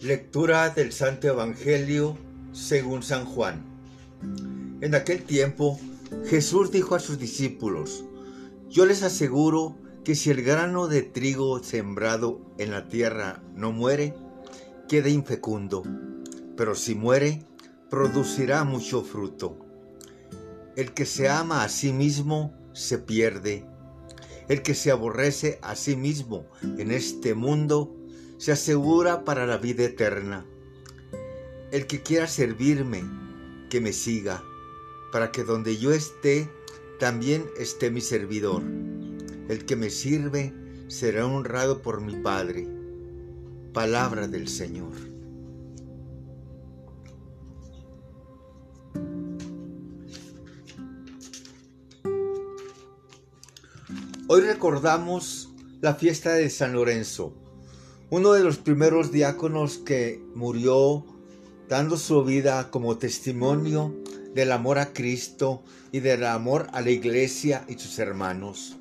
Lectura del Santo Evangelio según San Juan. En aquel tiempo Jesús dijo a sus discípulos, Yo les aseguro que si el grano de trigo sembrado en la tierra no muere, queda infecundo, pero si muere, producirá mucho fruto. El que se ama a sí mismo se pierde. El que se aborrece a sí mismo en este mundo se asegura para la vida eterna. El que quiera servirme, que me siga, para que donde yo esté, también esté mi servidor. El que me sirve será honrado por mi Padre. Palabra del Señor. Hoy recordamos la fiesta de San Lorenzo uno de los primeros diáconos que murió dando su vida como testimonio del amor a Cristo y del amor a la iglesia y sus hermanos.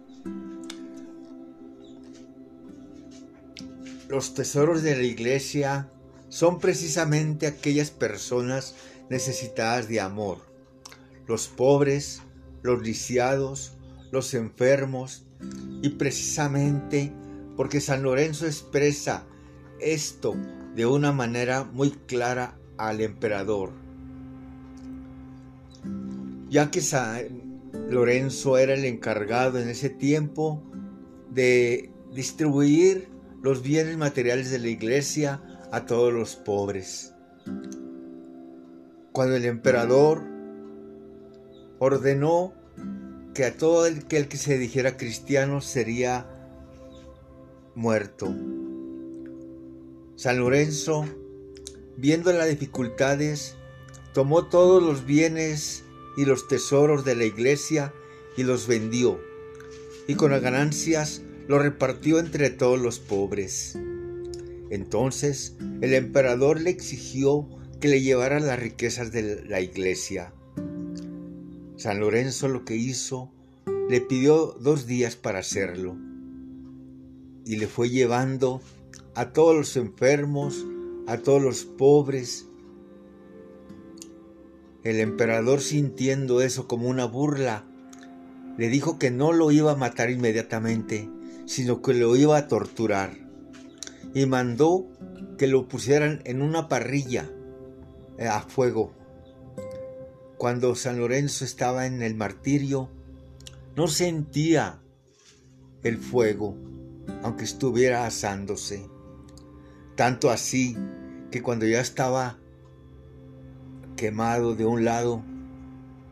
Los tesoros de la iglesia son precisamente aquellas personas necesitadas de amor, los pobres, los lisiados, los enfermos y precisamente porque San Lorenzo expresa esto de una manera muy clara al emperador. Ya que San Lorenzo era el encargado en ese tiempo de distribuir los bienes materiales de la iglesia a todos los pobres. Cuando el emperador ordenó que a todo el que, que se dijera cristiano sería muerto. San Lorenzo, viendo las dificultades, tomó todos los bienes y los tesoros de la iglesia y los vendió, y con las ganancias lo repartió entre todos los pobres. Entonces el emperador le exigió que le llevara las riquezas de la iglesia. San Lorenzo lo que hizo, le pidió dos días para hacerlo y le fue llevando a todos los enfermos, a todos los pobres. El emperador sintiendo eso como una burla, le dijo que no lo iba a matar inmediatamente, sino que lo iba a torturar. Y mandó que lo pusieran en una parrilla eh, a fuego. Cuando San Lorenzo estaba en el martirio, no sentía el fuego, aunque estuviera asándose. Tanto así que cuando ya estaba quemado de un lado,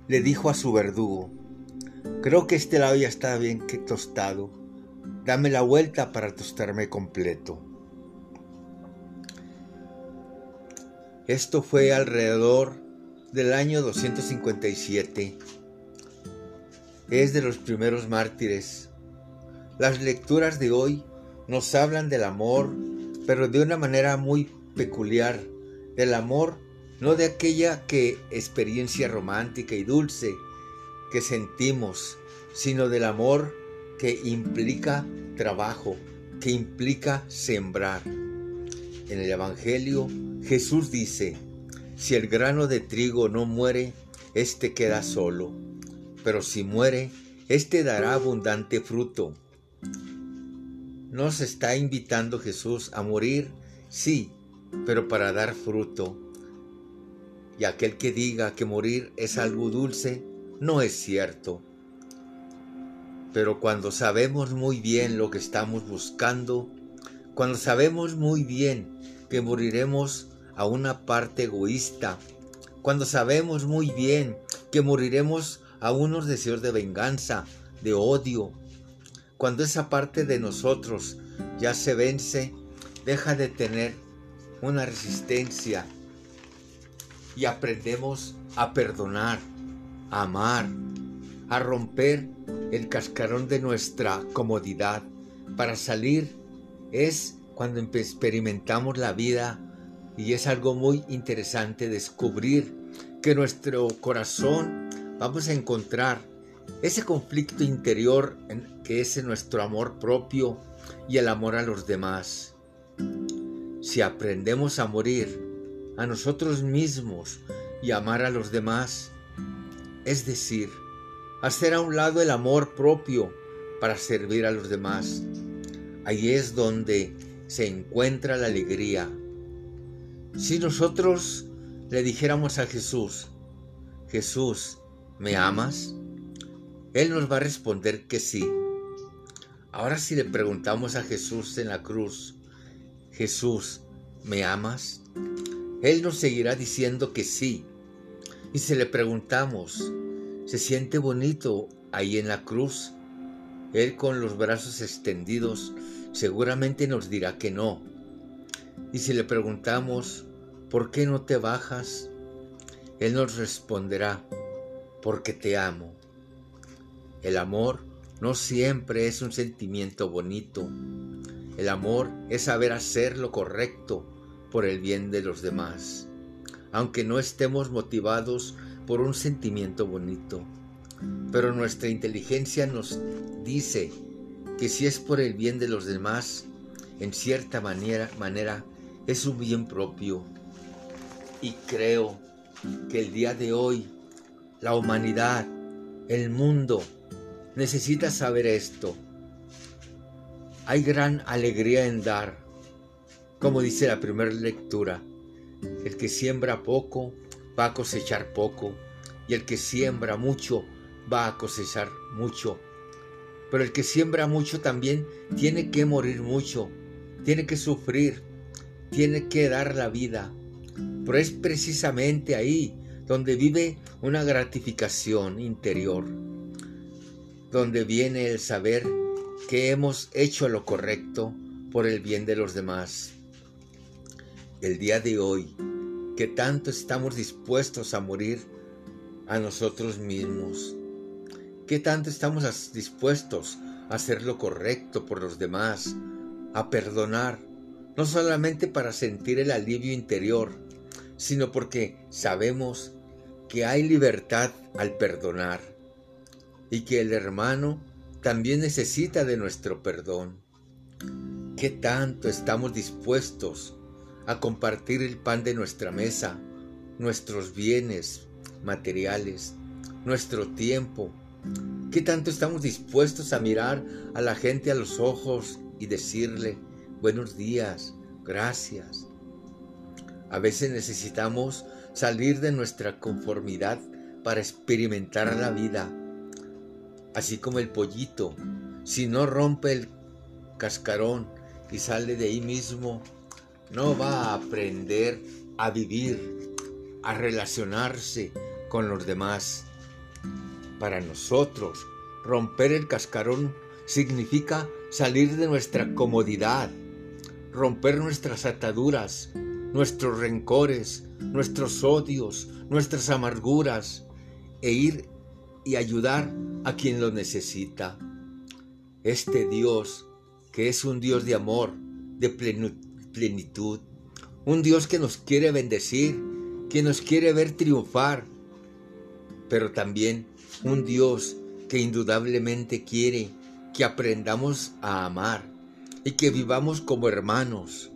le dijo a su verdugo, creo que este lado ya está bien tostado, dame la vuelta para tostarme completo. Esto fue alrededor del año 257. Es de los primeros mártires las lecturas de hoy nos hablan del amor, pero de una manera muy peculiar, del amor no de aquella que experiencia romántica y dulce que sentimos, sino del amor que implica trabajo, que implica sembrar. En el Evangelio Jesús dice, si el grano de trigo no muere, éste queda solo, pero si muere, éste dará abundante fruto. ¿Nos está invitando Jesús a morir? Sí, pero para dar fruto. Y aquel que diga que morir es algo dulce, no es cierto. Pero cuando sabemos muy bien lo que estamos buscando, cuando sabemos muy bien que moriremos a una parte egoísta, cuando sabemos muy bien que moriremos a unos deseos de venganza, de odio, cuando esa parte de nosotros ya se vence, deja de tener una resistencia y aprendemos a perdonar, a amar, a romper el cascarón de nuestra comodidad. Para salir es cuando experimentamos la vida y es algo muy interesante descubrir que nuestro corazón vamos a encontrar ese conflicto interior que es nuestro amor propio y el amor a los demás. si aprendemos a morir a nosotros mismos y amar a los demás, es decir, hacer a un lado el amor propio para servir a los demás. Ahí es donde se encuentra la alegría. Si nosotros le dijéramos a Jesús, Jesús, ¿me amas? Él nos va a responder que sí. Ahora si le preguntamos a Jesús en la cruz, Jesús, ¿me amas? Él nos seguirá diciendo que sí. Y si le preguntamos, ¿se siente bonito ahí en la cruz? Él con los brazos extendidos seguramente nos dirá que no. Y si le preguntamos, ¿por qué no te bajas? Él nos responderá, porque te amo. El amor no siempre es un sentimiento bonito. El amor es saber hacer lo correcto por el bien de los demás, aunque no estemos motivados por un sentimiento bonito. Pero nuestra inteligencia nos dice que si es por el bien de los demás, en cierta manera, manera es un bien propio. Y creo que el día de hoy la humanidad, el mundo, necesita saber esto. Hay gran alegría en dar, como dice la primera lectura. El que siembra poco va a cosechar poco, y el que siembra mucho va a cosechar mucho. Pero el que siembra mucho también tiene que morir mucho, tiene que sufrir, tiene que dar la vida. Pero es precisamente ahí donde vive una gratificación interior, donde viene el saber que hemos hecho lo correcto por el bien de los demás. El día de hoy, que tanto estamos dispuestos a morir a nosotros mismos, que tanto estamos dispuestos a hacer lo correcto por los demás, a perdonar, no solamente para sentir el alivio interior, sino porque sabemos que hay libertad al perdonar y que el hermano también necesita de nuestro perdón. ¿Qué tanto estamos dispuestos a compartir el pan de nuestra mesa, nuestros bienes materiales, nuestro tiempo? ¿Qué tanto estamos dispuestos a mirar a la gente a los ojos y decirle buenos días, gracias? A veces necesitamos salir de nuestra conformidad para experimentar la vida. Así como el pollito, si no rompe el cascarón y sale de ahí mismo, no va a aprender a vivir, a relacionarse con los demás. Para nosotros, romper el cascarón significa salir de nuestra comodidad, romper nuestras ataduras, nuestros rencores, nuestros odios, nuestras amarguras, e ir y ayudar a quien lo necesita. Este Dios, que es un Dios de amor, de plenitud, un Dios que nos quiere bendecir, que nos quiere ver triunfar, pero también un Dios que indudablemente quiere que aprendamos a amar y que vivamos como hermanos,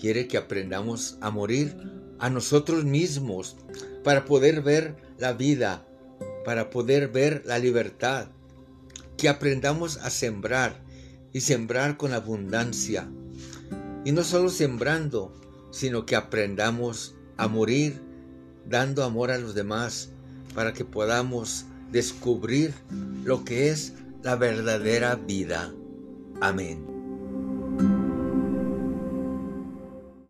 quiere que aprendamos a morir a nosotros mismos para poder ver la vida, para poder ver la libertad, que aprendamos a sembrar y sembrar con abundancia. Y no solo sembrando, sino que aprendamos a morir dando amor a los demás para que podamos descubrir lo que es la verdadera vida. Amén.